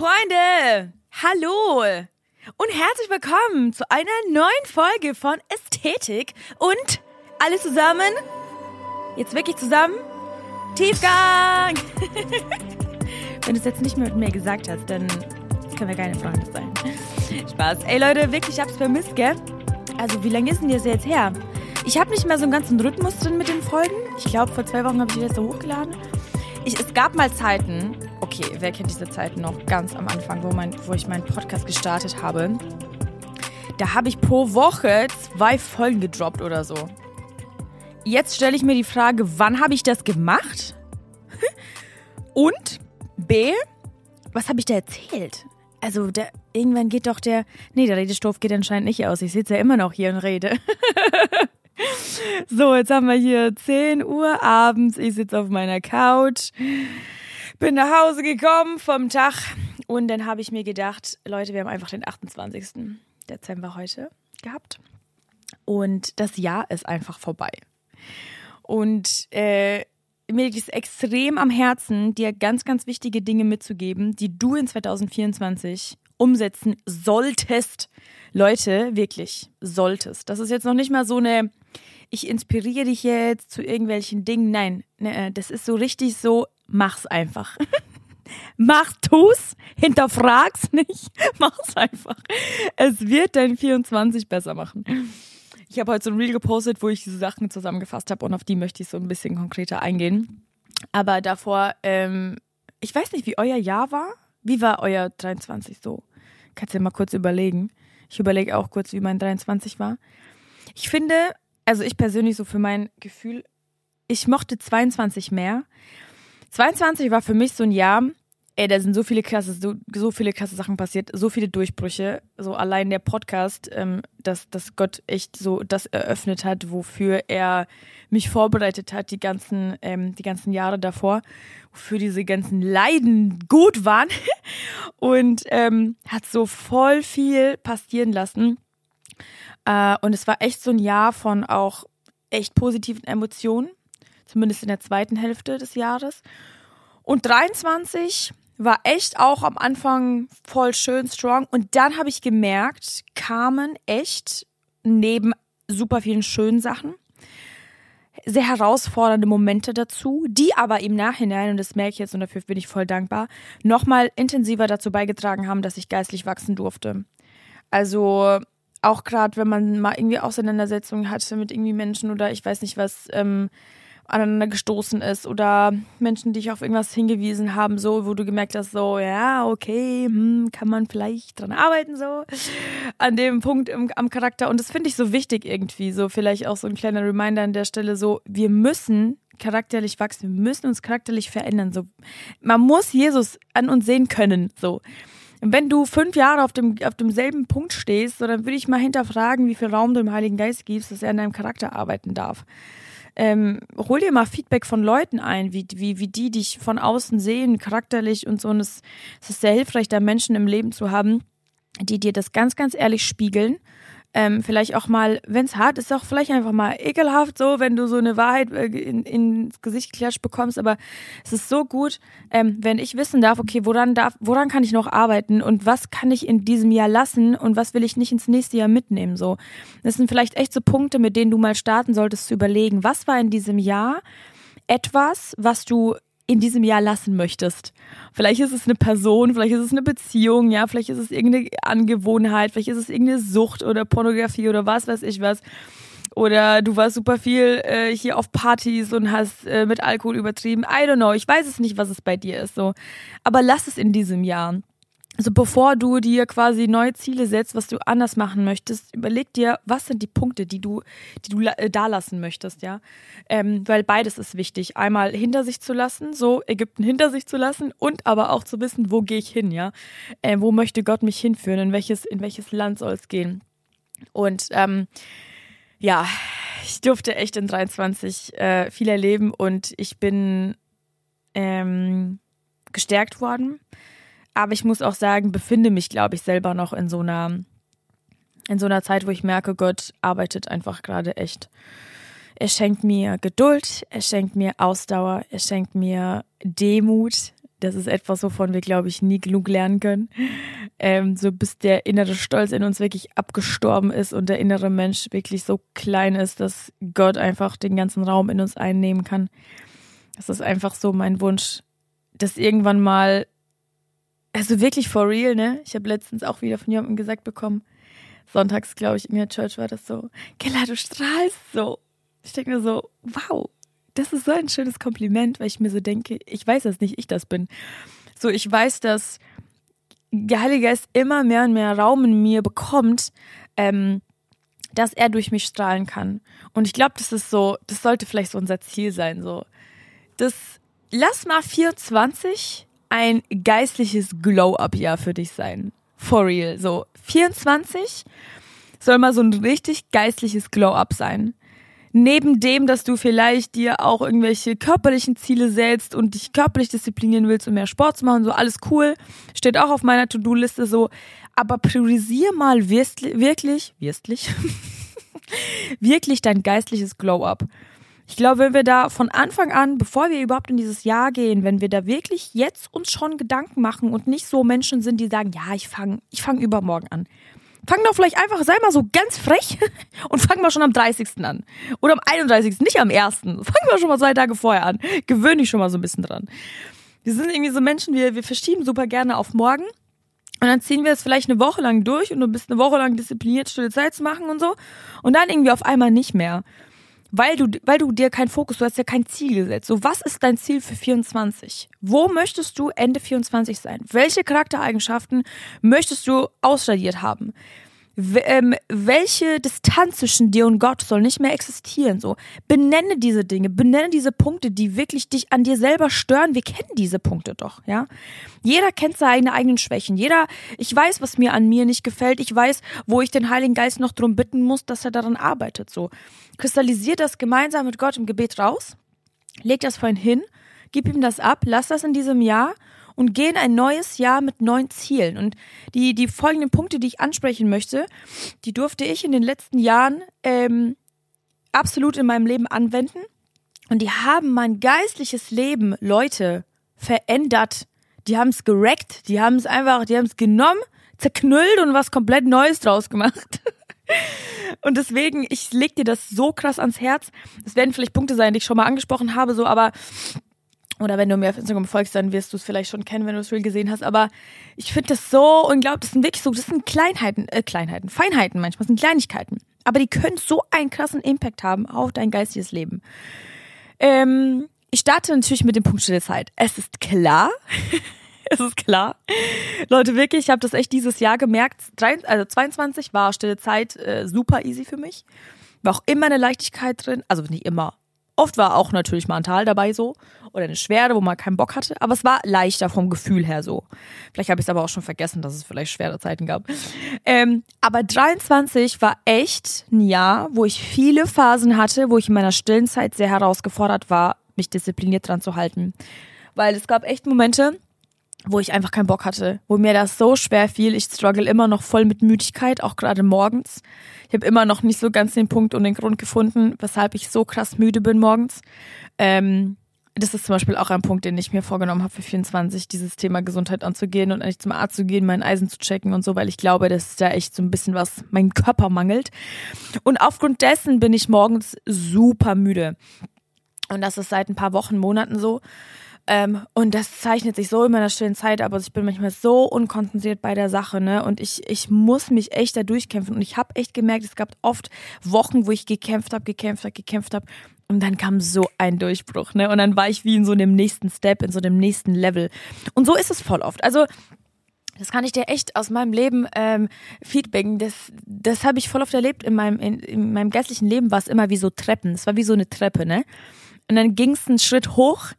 Freunde, hallo und herzlich willkommen zu einer neuen Folge von Ästhetik und alle zusammen, jetzt wirklich zusammen, Tiefgang. Wenn du es jetzt nicht mehr mit mir gesagt hast, dann können wir keine Freunde sein. Spaß. Ey Leute, wirklich, ich hab's vermisst, gell? Also, wie lange ist denn das jetzt her? Ich habe nicht mehr so einen ganzen Rhythmus drin mit den Folgen. Ich glaube, vor zwei Wochen habe ich die letzte hochgeladen. Ich, es gab mal Zeiten, okay, wer kennt diese Zeiten noch ganz am Anfang, wo, mein, wo ich meinen Podcast gestartet habe? Da habe ich pro Woche zwei Folgen gedroppt oder so. Jetzt stelle ich mir die Frage, wann habe ich das gemacht? Und B, was habe ich da erzählt? Also, der, irgendwann geht doch der. Nee, der Redestoff geht anscheinend nicht aus. Ich sitze ja immer noch hier und rede. so, jetzt haben wir hier 10 Uhr abends. Ich sitze auf meiner Couch. Bin nach Hause gekommen vom Tag. Und dann habe ich mir gedacht, Leute, wir haben einfach den 28. Dezember heute gehabt. Und das Jahr ist einfach vorbei. Und äh, mir liegt es extrem am Herzen, dir ganz, ganz wichtige Dinge mitzugeben, die du in 2024 umsetzen solltest. Leute, wirklich, solltest. Das ist jetzt noch nicht mal so eine, ich inspiriere dich jetzt zu irgendwelchen Dingen. Nein, ne, das ist so richtig so, mach's einfach. Mach, tu's, hinterfrag's nicht, mach's einfach. Es wird dein 24 besser machen. Ich habe heute so ein Reel gepostet, wo ich diese Sachen zusammengefasst habe und auf die möchte ich so ein bisschen konkreter eingehen. Aber davor, ähm, ich weiß nicht, wie euer Jahr war. Wie war euer 23 so? Kannst du dir mal kurz überlegen. Ich überlege auch kurz, wie mein 23 war. Ich finde, also ich persönlich so für mein Gefühl, ich mochte 22 mehr. 22 war für mich so ein Jahr, ey, da sind so viele krasse, so, so viele krasse Sachen passiert, so viele Durchbrüche. So allein der Podcast, ähm, dass, dass Gott echt so das eröffnet hat, wofür er mich vorbereitet hat, die ganzen, ähm, die ganzen Jahre davor, wofür diese ganzen Leiden gut waren. Und ähm, hat so voll viel passieren lassen. Äh, und es war echt so ein Jahr von auch echt positiven Emotionen, zumindest in der zweiten Hälfte des Jahres. Und 23 war echt auch am Anfang voll schön strong. Und dann habe ich gemerkt, kamen echt neben super vielen schönen Sachen sehr herausfordernde Momente dazu, die aber im Nachhinein, und das merke ich jetzt und dafür bin ich voll dankbar, nochmal intensiver dazu beigetragen haben, dass ich geistlich wachsen durfte. Also auch gerade, wenn man mal irgendwie Auseinandersetzungen hatte mit irgendwie Menschen oder ich weiß nicht was, ähm, aneinander gestoßen ist oder Menschen dich auf irgendwas hingewiesen haben, so, wo du gemerkt hast, so, ja, okay, hm, kann man vielleicht dran arbeiten, so, an dem Punkt im, am Charakter. Und das finde ich so wichtig irgendwie, so, vielleicht auch so ein kleiner Reminder an der Stelle, so, wir müssen charakterlich wachsen, wir müssen uns charakterlich verändern, so. Man muss Jesus an uns sehen können, so. Wenn du fünf Jahre auf, dem, auf demselben Punkt stehst, so, dann würde ich mal hinterfragen, wie viel Raum du dem Heiligen Geist gibst, dass er an deinem Charakter arbeiten darf ähm, hol dir mal Feedback von Leuten ein, wie, wie, wie die dich von außen sehen, charakterlich und so. Und es, es ist sehr hilfreich, da Menschen im Leben zu haben, die dir das ganz, ganz ehrlich spiegeln ähm, vielleicht auch mal, wenn es hart ist, auch vielleicht einfach mal ekelhaft so, wenn du so eine Wahrheit äh, in, ins Gesicht klatscht bekommst. Aber es ist so gut, ähm, wenn ich wissen darf, okay, woran darf, woran kann ich noch arbeiten und was kann ich in diesem Jahr lassen und was will ich nicht ins nächste Jahr mitnehmen. So, das sind vielleicht echt so Punkte, mit denen du mal starten solltest zu überlegen, was war in diesem Jahr etwas, was du in diesem Jahr lassen möchtest. Vielleicht ist es eine Person, vielleicht ist es eine Beziehung, ja, vielleicht ist es irgendeine Angewohnheit, vielleicht ist es irgendeine Sucht oder Pornografie oder was weiß ich was. Oder du warst super viel äh, hier auf Partys und hast äh, mit Alkohol übertrieben. I don't know. Ich weiß es nicht, was es bei dir ist. So, aber lass es in diesem Jahr. Also bevor du dir quasi neue Ziele setzt, was du anders machen möchtest, überleg dir, was sind die Punkte, die du, die du äh, da lassen möchtest, ja. Ähm, weil beides ist wichtig. Einmal hinter sich zu lassen, so Ägypten hinter sich zu lassen und aber auch zu wissen, wo gehe ich hin, ja. Äh, wo möchte Gott mich hinführen, in welches, in welches Land soll es gehen. Und ähm, ja, ich durfte echt in 23 äh, viel erleben und ich bin ähm, gestärkt worden aber ich muss auch sagen, befinde mich, glaube ich, selber noch in so einer, in so einer Zeit, wo ich merke, Gott arbeitet einfach gerade echt. Er schenkt mir Geduld, er schenkt mir Ausdauer, er schenkt mir Demut, das ist etwas, wovon wir, glaube ich, nie genug lernen können. Ähm, so bis der innere Stolz in uns wirklich abgestorben ist und der innere Mensch wirklich so klein ist, dass Gott einfach den ganzen Raum in uns einnehmen kann. Das ist einfach so mein Wunsch, dass irgendwann mal, also wirklich for real, ne? Ich habe letztens auch wieder von jemandem gesagt bekommen, sonntags, glaube ich, in der Church war das so, Kella, du strahlst so. Ich denke mir so, wow, das ist so ein schönes Kompliment, weil ich mir so denke, ich weiß, dass nicht ich das bin. So, ich weiß, dass der Heilige Geist immer mehr und mehr Raum in mir bekommt, ähm, dass er durch mich strahlen kann. Und ich glaube, das ist so, das sollte vielleicht so unser Ziel sein. So, das lass mal 24 ein geistliches Glow-up-Jahr für dich sein. For real. So, 24 soll mal so ein richtig geistliches Glow-up sein neben dem, dass du vielleicht dir auch irgendwelche körperlichen Ziele setzt und dich körperlich disziplinieren willst und mehr Sport zu machen, so alles cool, steht auch auf meiner To-Do-Liste so, aber priorisier mal wirklich, wirklich, wirklich, wirklich dein geistliches Glow-up. Ich glaube, wenn wir da von Anfang an, bevor wir überhaupt in dieses Jahr gehen, wenn wir da wirklich jetzt uns schon Gedanken machen und nicht so Menschen sind, die sagen, ja, ich fange ich fang übermorgen an. Fang doch vielleicht einfach, sei mal so ganz frech und fang mal schon am 30. an. Oder am 31. Nicht am 1. Fang mal schon mal zwei Tage vorher an. Gewöhn dich schon mal so ein bisschen dran. Wir sind irgendwie so Menschen, wir, wir verschieben super gerne auf morgen. Und dann ziehen wir es vielleicht eine Woche lang durch und du bist eine Woche lang diszipliniert, stille Zeit zu machen und so. Und dann irgendwie auf einmal nicht mehr weil du, weil du dir keinen Fokus, du hast ja kein Ziel gesetzt. So, was ist dein Ziel für 24? Wo möchtest du Ende 24 sein? Welche Charaktereigenschaften möchtest du ausradiert haben? Ähm, welche Distanz zwischen dir und Gott soll nicht mehr existieren. So benenne diese Dinge, benenne diese Punkte, die wirklich dich an dir selber stören. Wir kennen diese Punkte doch, ja. Jeder kennt seine eigenen Schwächen. Jeder, ich weiß, was mir an mir nicht gefällt. Ich weiß, wo ich den Heiligen Geist noch drum bitten muss, dass er daran arbeitet. So kristallisiert das gemeinsam mit Gott im Gebet raus, leg das vorhin hin, gib ihm das ab, lass das in diesem Jahr und gehen ein neues Jahr mit neuen Zielen. Und die, die folgenden Punkte, die ich ansprechen möchte, die durfte ich in den letzten Jahren ähm, absolut in meinem Leben anwenden. Und die haben mein geistliches Leben, Leute, verändert. Die haben es gereckt, die haben es einfach, die haben es genommen, zerknüllt und was komplett Neues draus gemacht. Und deswegen, ich leg dir das so krass ans Herz. Das werden vielleicht Punkte sein, die ich schon mal angesprochen habe, so, aber oder wenn du mir auf Instagram folgst, dann wirst du es vielleicht schon kennen, wenn du es real gesehen hast. Aber ich finde das so unglaublich. Das sind wirklich so, das sind Kleinheiten, äh, Kleinheiten, Feinheiten manchmal, das sind Kleinigkeiten. Aber die können so einen krassen Impact haben auf dein geistiges Leben. Ähm, ich starte natürlich mit dem Punkt Stille Zeit. Es ist klar. es ist klar. Leute, wirklich, ich habe das echt dieses Jahr gemerkt. Also 22 war Stille Zeit äh, super easy für mich. War auch immer eine Leichtigkeit drin. Also nicht immer. Oft war auch natürlich mal ein Tal dabei so oder eine Schwere, wo man keinen Bock hatte, aber es war leichter vom Gefühl her so. Vielleicht habe ich es aber auch schon vergessen, dass es vielleicht schwere Zeiten gab. Ähm, aber 23 war echt ein Jahr, wo ich viele Phasen hatte, wo ich in meiner stillen Zeit sehr herausgefordert war, mich diszipliniert dran zu halten. Weil es gab echt Momente, wo ich einfach keinen Bock hatte, wo mir das so schwer fiel. Ich struggle immer noch voll mit Müdigkeit, auch gerade morgens. Ich habe immer noch nicht so ganz den Punkt und den Grund gefunden, weshalb ich so krass müde bin morgens. Ähm, das ist zum Beispiel auch ein Punkt, den ich mir vorgenommen habe für 24, dieses Thema Gesundheit anzugehen und eigentlich zum Arzt zu gehen, mein Eisen zu checken und so, weil ich glaube, dass da echt so ein bisschen was meinem Körper mangelt. Und aufgrund dessen bin ich morgens super müde. Und das ist seit ein paar Wochen, Monaten so. Ähm, und das zeichnet sich so in meiner stillen Zeit ab. Also ich bin manchmal so unkonzentriert bei der Sache, ne? Und ich, ich muss mich echt da durchkämpfen. Und ich habe echt gemerkt, es gab oft Wochen, wo ich gekämpft habe, gekämpft habe, gekämpft habe. Und dann kam so ein Durchbruch, ne? Und dann war ich wie in so einem nächsten Step, in so einem nächsten Level. Und so ist es voll oft. Also das kann ich dir echt aus meinem Leben ähm, feedbacken. Das, das habe ich voll oft erlebt. In meinem, in, in meinem geistlichen Leben war es immer wie so Treppen. Es war wie so eine Treppe, ne? Und dann ging es einen Schritt hoch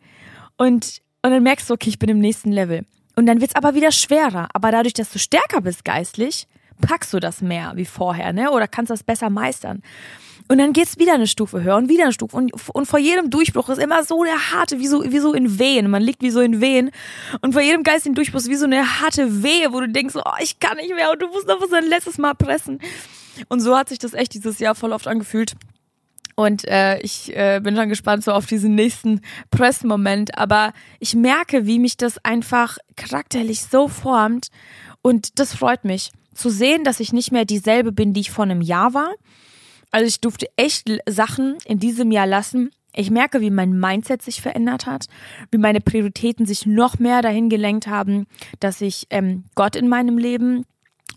und, und dann merkst du, okay, ich bin im nächsten Level. Und dann wird's aber wieder schwerer. Aber dadurch, dass du stärker bist geistlich, packst du das mehr wie vorher, ne? Oder kannst das besser meistern. Und dann geht's wieder eine Stufe höher und wieder eine Stufe. Und, und vor jedem Durchbruch ist immer so der harte, wie so, wie so in Wehen. Man liegt wie so in Wehen. Und vor jedem geistigen Durchbruch ist wie so eine harte Wehe, wo du denkst, oh, ich kann nicht mehr. Und du musst noch was ein letztes Mal pressen. Und so hat sich das echt dieses Jahr voll oft angefühlt. Und äh, ich äh, bin schon gespannt so auf diesen nächsten Pressmoment. Aber ich merke, wie mich das einfach charakterlich so formt. Und das freut mich. Zu sehen, dass ich nicht mehr dieselbe bin, die ich vor einem Jahr war. Also ich durfte echt Sachen in diesem Jahr lassen. Ich merke, wie mein Mindset sich verändert hat, wie meine Prioritäten sich noch mehr dahin gelenkt haben, dass ich ähm, Gott in meinem Leben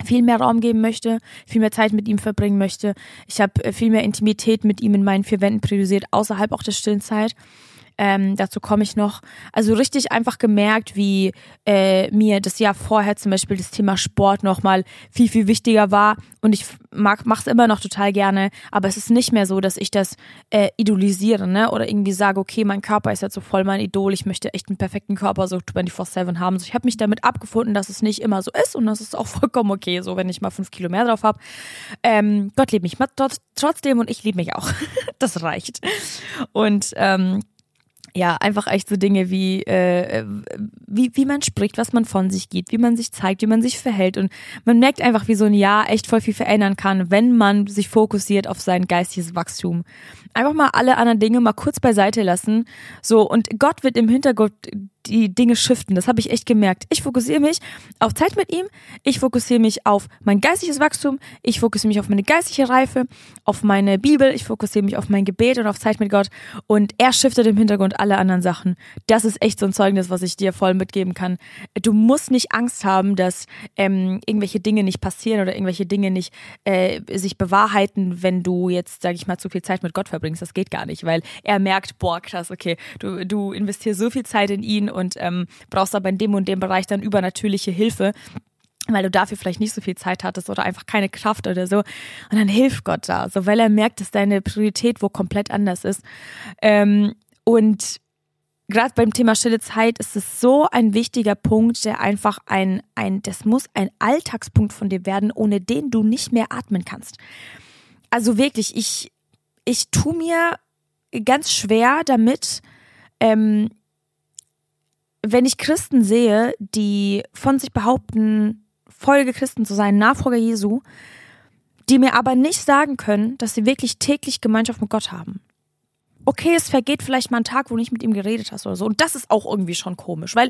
viel mehr Raum geben möchte, viel mehr Zeit mit ihm verbringen möchte. Ich habe äh, viel mehr Intimität mit ihm in meinen vier Wänden priorisiert, außerhalb auch der stillen Zeit. Ähm, dazu komme ich noch. Also richtig einfach gemerkt, wie äh, mir das Jahr vorher zum Beispiel das Thema Sport nochmal viel, viel wichtiger war. Und ich mag, mach's immer noch total gerne, aber es ist nicht mehr so, dass ich das äh, idolisiere, ne? Oder irgendwie sage, okay, mein Körper ist jetzt so voll mein Idol, ich möchte echt einen perfekten Körper so 24-7 haben. So, ich habe mich damit abgefunden, dass es nicht immer so ist und das ist auch vollkommen okay, so wenn ich mal fünf Kilo mehr drauf habe. Ähm, Gott liebt mich trotzdem und ich liebe mich auch. das reicht. Und ähm, ja, einfach echt so Dinge wie, äh, wie, wie man spricht, was man von sich gibt, wie man sich zeigt, wie man sich verhält. Und man merkt einfach, wie so ein Jahr echt voll viel verändern kann, wenn man sich fokussiert auf sein geistiges Wachstum. Einfach mal alle anderen Dinge mal kurz beiseite lassen. So, und Gott wird im Hintergrund die Dinge shiften. Das habe ich echt gemerkt. Ich fokussiere mich auf Zeit mit ihm, ich fokussiere mich auf mein geistiges Wachstum, ich fokussiere mich auf meine geistliche Reife, auf meine Bibel, ich fokussiere mich auf mein Gebet und auf Zeit mit Gott und er shiftet im Hintergrund alle anderen Sachen. Das ist echt so ein Zeugnis, was ich dir voll mitgeben kann. Du musst nicht Angst haben, dass ähm, irgendwelche Dinge nicht passieren oder irgendwelche Dinge nicht äh, sich bewahrheiten, wenn du jetzt, sage ich mal, zu viel Zeit mit Gott verbringst. Das geht gar nicht, weil er merkt, boah, krass, okay, du, du investierst so viel Zeit in ihn und ähm, brauchst aber in dem und dem Bereich dann übernatürliche Hilfe weil du dafür vielleicht nicht so viel Zeit hattest oder einfach keine Kraft oder so. Und dann hilft Gott da, so weil er merkt, dass deine Priorität wo komplett anders ist. Ähm, und gerade beim Thema stille Zeit ist es so ein wichtiger Punkt, der einfach ein, ein, das muss ein Alltagspunkt von dir werden, ohne den du nicht mehr atmen kannst. Also wirklich, ich, ich tu mir ganz schwer damit, ähm, wenn ich Christen sehe, die von sich behaupten, Folge Christen zu sein, Nachfolger Jesu, die mir aber nicht sagen können, dass sie wirklich täglich Gemeinschaft mit Gott haben. Okay, es vergeht vielleicht mal ein Tag, wo du nicht mit ihm geredet hast oder so. Und das ist auch irgendwie schon komisch, weil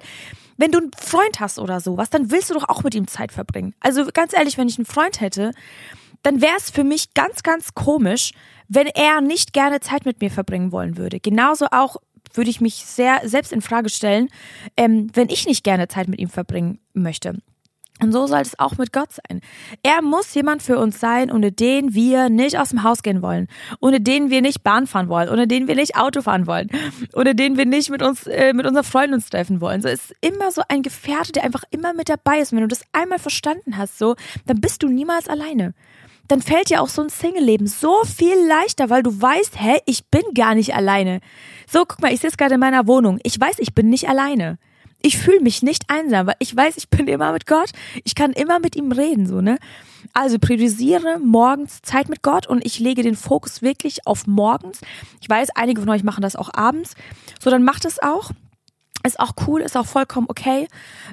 wenn du einen Freund hast oder sowas, dann willst du doch auch mit ihm Zeit verbringen. Also ganz ehrlich, wenn ich einen Freund hätte, dann wäre es für mich ganz, ganz komisch, wenn er nicht gerne Zeit mit mir verbringen wollen würde. Genauso auch würde ich mich sehr selbst in Frage stellen, ähm, wenn ich nicht gerne Zeit mit ihm verbringen möchte. Und so soll es auch mit Gott sein. Er muss jemand für uns sein, ohne den wir nicht aus dem Haus gehen wollen, ohne den wir nicht Bahn fahren wollen, ohne den wir nicht Auto fahren wollen, ohne den wir nicht mit uns, äh, mit unseren Freunden uns treffen wollen. So ist immer so ein Gefährte, der einfach immer mit dabei ist. Und wenn du das einmal verstanden hast, so, dann bist du niemals alleine dann fällt dir auch so ein Single-Leben so viel leichter, weil du weißt, hä, ich bin gar nicht alleine. So, guck mal, ich sitze gerade in meiner Wohnung. Ich weiß, ich bin nicht alleine. Ich fühle mich nicht einsam, weil ich weiß, ich bin immer mit Gott. Ich kann immer mit ihm reden, so, ne? Also priorisiere morgens Zeit mit Gott und ich lege den Fokus wirklich auf morgens. Ich weiß, einige von euch machen das auch abends. So, dann macht es auch. Ist auch cool, ist auch vollkommen okay.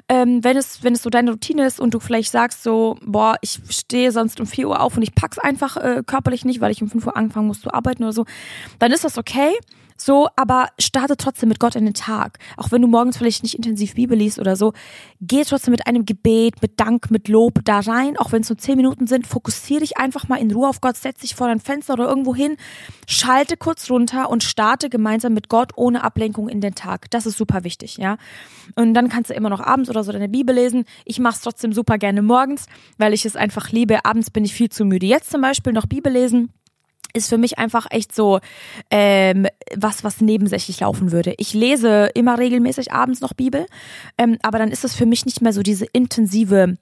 Ähm, wenn es, wenn es so deine Routine ist und du vielleicht sagst so, boah, ich stehe sonst um 4 Uhr auf und ich pack's einfach äh, körperlich nicht, weil ich um 5 Uhr anfangen muss zu arbeiten oder so, dann ist das okay. So, aber starte trotzdem mit Gott in den Tag. Auch wenn du morgens vielleicht nicht intensiv Bibel liest oder so, geh trotzdem mit einem Gebet, mit Dank, mit Lob da rein. Auch wenn es nur zehn Minuten sind, fokussiere dich einfach mal in Ruhe auf Gott, setz dich vor dein Fenster oder irgendwo hin, schalte kurz runter und starte gemeinsam mit Gott ohne Ablenkung in den Tag. Das ist super wichtig, ja. Und dann kannst du immer noch abends oder so deine Bibel lesen. Ich mache es trotzdem super gerne morgens, weil ich es einfach liebe. Abends bin ich viel zu müde. Jetzt zum Beispiel noch Bibel lesen ist für mich einfach echt so ähm, was, was nebensächlich laufen würde. Ich lese immer regelmäßig abends noch Bibel, ähm, aber dann ist es für mich nicht mehr so diese intensive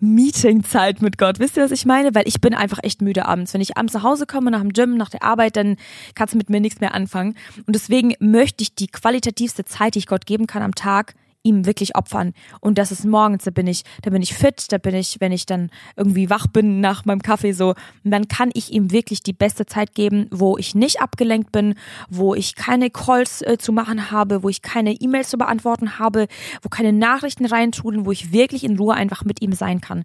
Meetingzeit mit Gott. Wisst ihr, was ich meine? Weil ich bin einfach echt müde abends. Wenn ich abends nach Hause komme, nach dem Gym, nach der Arbeit, dann kannst du mit mir nichts mehr anfangen. Und deswegen möchte ich die qualitativste Zeit, die ich Gott geben kann am Tag, ihm wirklich opfern. Und das ist morgens, da bin ich, da bin ich fit, da bin ich, wenn ich dann irgendwie wach bin nach meinem Kaffee so, dann kann ich ihm wirklich die beste Zeit geben, wo ich nicht abgelenkt bin, wo ich keine Calls äh, zu machen habe, wo ich keine E-Mails zu beantworten habe, wo keine Nachrichten reintrudeln, wo ich wirklich in Ruhe einfach mit ihm sein kann.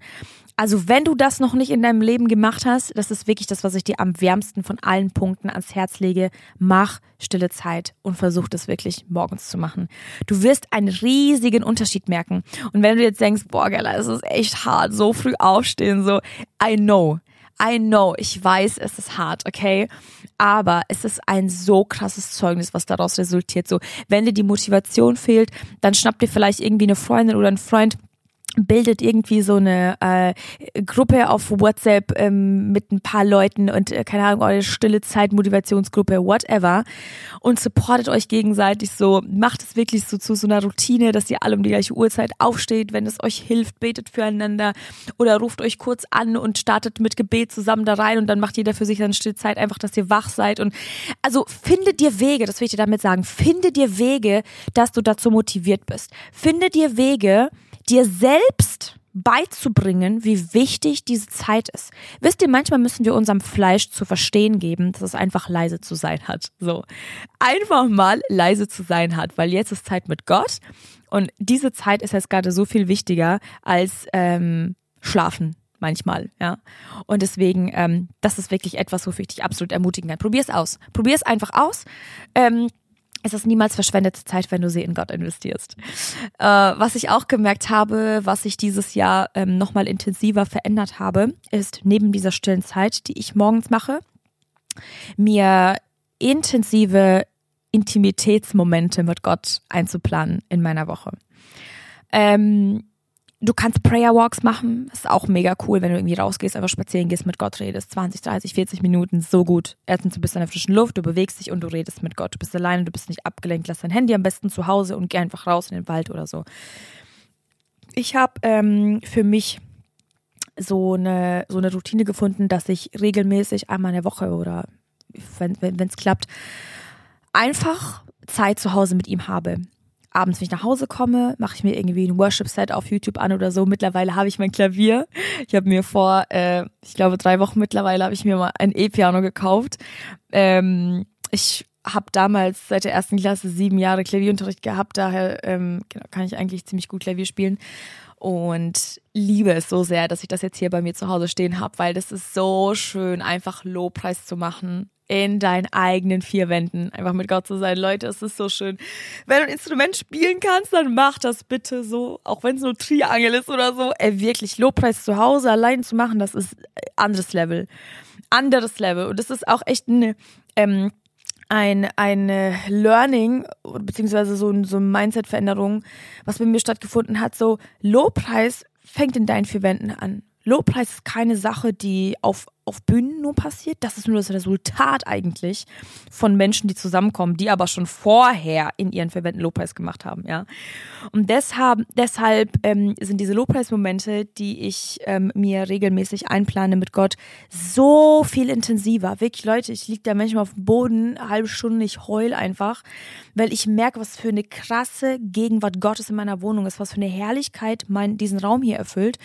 Also wenn du das noch nicht in deinem Leben gemacht hast, das ist wirklich das, was ich dir am wärmsten von allen Punkten ans Herz lege. Mach stille Zeit und versuch das wirklich morgens zu machen. Du wirst einen riesigen Unterschied merken. Und wenn du jetzt denkst, boah, Gella, es ist echt hart, so früh aufstehen, so, I know. I know, ich weiß, es ist hart, okay? Aber es ist ein so krasses Zeugnis, was daraus resultiert. So, wenn dir die Motivation fehlt, dann schnapp dir vielleicht irgendwie eine Freundin oder einen Freund, bildet irgendwie so eine äh, Gruppe auf WhatsApp ähm, mit ein paar Leuten und äh, keine Ahnung, eure stille Zeit, Motivationsgruppe, whatever und supportet euch gegenseitig so, macht es wirklich so zu so einer Routine, dass ihr alle um die gleiche Uhrzeit aufsteht, wenn es euch hilft, betet füreinander oder ruft euch kurz an und startet mit Gebet zusammen da rein und dann macht jeder für sich seine stille Zeit einfach, dass ihr wach seid und also findet dir Wege, das will ich dir damit sagen, finde dir Wege, dass du dazu motiviert bist. Finde dir Wege, dir selbst beizubringen, wie wichtig diese Zeit ist. Wisst ihr, manchmal müssen wir unserem Fleisch zu verstehen geben, dass es einfach leise zu sein hat. So. Einfach mal leise zu sein hat, weil jetzt ist Zeit mit Gott und diese Zeit ist jetzt gerade so viel wichtiger als ähm, schlafen manchmal, ja. Und deswegen, ähm, das ist wirklich etwas, wofür ich dich absolut ermutigen kann. Probier es aus. Probier es einfach aus. Ähm, es ist niemals verschwendete Zeit, wenn du sie in Gott investierst. Äh, was ich auch gemerkt habe, was ich dieses Jahr ähm, nochmal intensiver verändert habe, ist neben dieser stillen Zeit, die ich morgens mache, mir intensive Intimitätsmomente mit Gott einzuplanen in meiner Woche. Ähm, Du kannst Prayer Walks machen. ist auch mega cool, wenn du irgendwie rausgehst, einfach spazieren gehst, mit Gott redest. 20, 30, 40 Minuten, so gut. Erstens, du bist in der frischen Luft, du bewegst dich und du redest mit Gott. Du bist alleine, du bist nicht abgelenkt. Lass dein Handy am besten zu Hause und geh einfach raus in den Wald oder so. Ich habe ähm, für mich so eine, so eine Routine gefunden, dass ich regelmäßig einmal in der Woche oder wenn es klappt, einfach Zeit zu Hause mit ihm habe abends, wenn ich nach Hause komme, mache ich mir irgendwie ein Worship-Set auf YouTube an oder so. Mittlerweile habe ich mein Klavier. Ich habe mir vor, äh, ich glaube, drei Wochen mittlerweile habe ich mir mal ein E-Piano gekauft. Ähm, ich habe damals seit der ersten Klasse sieben Jahre Klavierunterricht gehabt, daher ähm, genau, kann ich eigentlich ziemlich gut Klavier spielen und liebe es so sehr, dass ich das jetzt hier bei mir zu Hause stehen habe, weil das ist so schön, einfach Lobpreis zu machen in deinen eigenen vier Wänden. Einfach mit Gott zu sein. Leute, es ist so schön. Wenn du ein Instrument spielen kannst, dann mach das bitte so. Auch wenn es nur Triangel ist oder so. Ey, wirklich, Lobpreis zu Hause allein zu machen, das ist anderes Level. Anderes Level. Und das ist auch echt eine, ähm, ein, ein Learning, beziehungsweise so, so eine Mindset-Veränderung, was bei mir stattgefunden hat. So, Lobpreis fängt in deinen vier Wänden an. Lobpreis ist keine Sache, die auf, auf Bühnen nur passiert. Das ist nur das Resultat eigentlich von Menschen, die zusammenkommen, die aber schon vorher in ihren Verbänden Lobpreis gemacht haben, ja. Und deshalb, deshalb ähm, sind diese Lobpreismomente, die ich ähm, mir regelmäßig einplane mit Gott, so viel intensiver. Wirklich, Leute, ich liege da manchmal auf dem Boden, eine halbe Stunde, ich heul einfach, weil ich merke, was für eine krasse Gegenwart Gottes in meiner Wohnung ist, was für eine Herrlichkeit mein, diesen Raum hier erfüllt.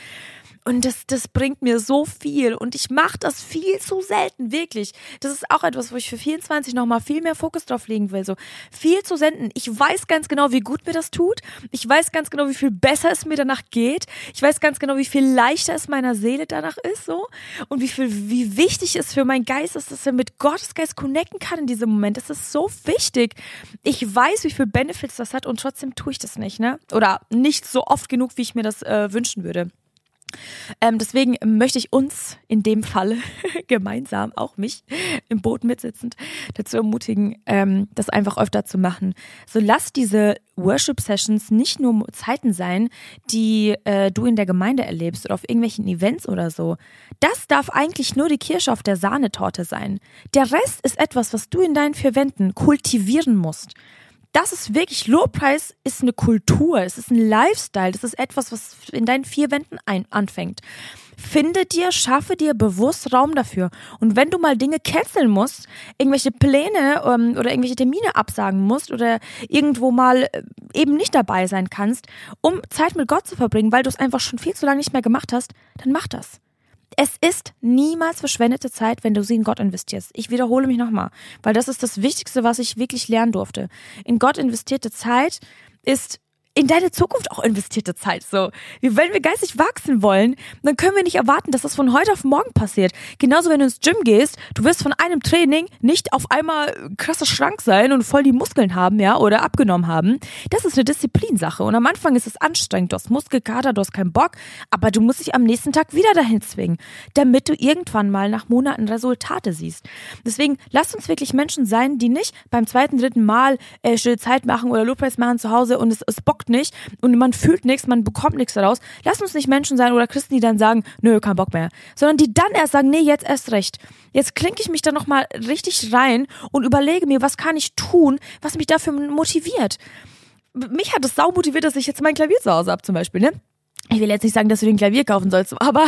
Und das, das bringt mir so viel. Und ich mache das viel zu selten, wirklich. Das ist auch etwas, wo ich für 24 nochmal viel mehr Fokus drauf legen will. So viel zu senden. Ich weiß ganz genau, wie gut mir das tut. Ich weiß ganz genau, wie viel besser es mir danach geht. Ich weiß ganz genau, wie viel leichter es meiner Seele danach ist, so. Und wie viel, wie wichtig es für meinen Geist ist, dass er mit Gottes Geist connecten kann in diesem Moment. Das ist so wichtig. Ich weiß, wie viel Benefits das hat und trotzdem tue ich das nicht, ne? Oder nicht so oft genug, wie ich mir das äh, wünschen würde. Ähm, deswegen möchte ich uns in dem Fall gemeinsam, auch mich im Boot mitsitzend, dazu ermutigen, ähm, das einfach öfter zu machen. So lass diese Worship-Sessions nicht nur Zeiten sein, die äh, du in der Gemeinde erlebst oder auf irgendwelchen Events oder so. Das darf eigentlich nur die Kirsche auf der Sahnetorte sein. Der Rest ist etwas, was du in deinen vier Wänden kultivieren musst das ist wirklich, Lobpreis ist eine Kultur, es ist ein Lifestyle, das ist etwas, was in deinen vier Wänden ein, anfängt. Finde dir, schaffe dir bewusst Raum dafür. Und wenn du mal Dinge canceln musst, irgendwelche Pläne ähm, oder irgendwelche Termine absagen musst oder irgendwo mal äh, eben nicht dabei sein kannst, um Zeit mit Gott zu verbringen, weil du es einfach schon viel zu lange nicht mehr gemacht hast, dann mach das. Es ist niemals verschwendete Zeit, wenn du sie in Gott investierst. Ich wiederhole mich nochmal, weil das ist das Wichtigste, was ich wirklich lernen durfte. In Gott investierte Zeit ist in deine Zukunft auch investierte Zeit. So, wenn wir geistig wachsen wollen, dann können wir nicht erwarten, dass das von heute auf morgen passiert. Genauso, wenn du ins Gym gehst, du wirst von einem Training nicht auf einmal krasser Schrank sein und voll die Muskeln haben, ja, oder abgenommen haben. Das ist eine Disziplinsache. Und am Anfang ist es anstrengend. Du hast Muskelkater, du hast keinen Bock, aber du musst dich am nächsten Tag wieder dahin zwingen, damit du irgendwann mal nach Monaten Resultate siehst. Deswegen lasst uns wirklich Menschen sein, die nicht beim zweiten, dritten Mal äh, Zeit machen oder Lobpreis machen zu Hause und es, es bockt nicht und man fühlt nichts, man bekommt nichts daraus. Lass uns nicht Menschen sein oder Christen, die dann sagen, nö, kein Bock mehr, sondern die dann erst sagen, nee, jetzt erst recht. Jetzt klinke ich mich da nochmal richtig rein und überlege mir, was kann ich tun, was mich dafür motiviert. Mich hat es sau motiviert, dass ich jetzt mein Klavier zu Hause habe zum Beispiel, ne? Ich will jetzt nicht sagen, dass du den Klavier kaufen sollst, aber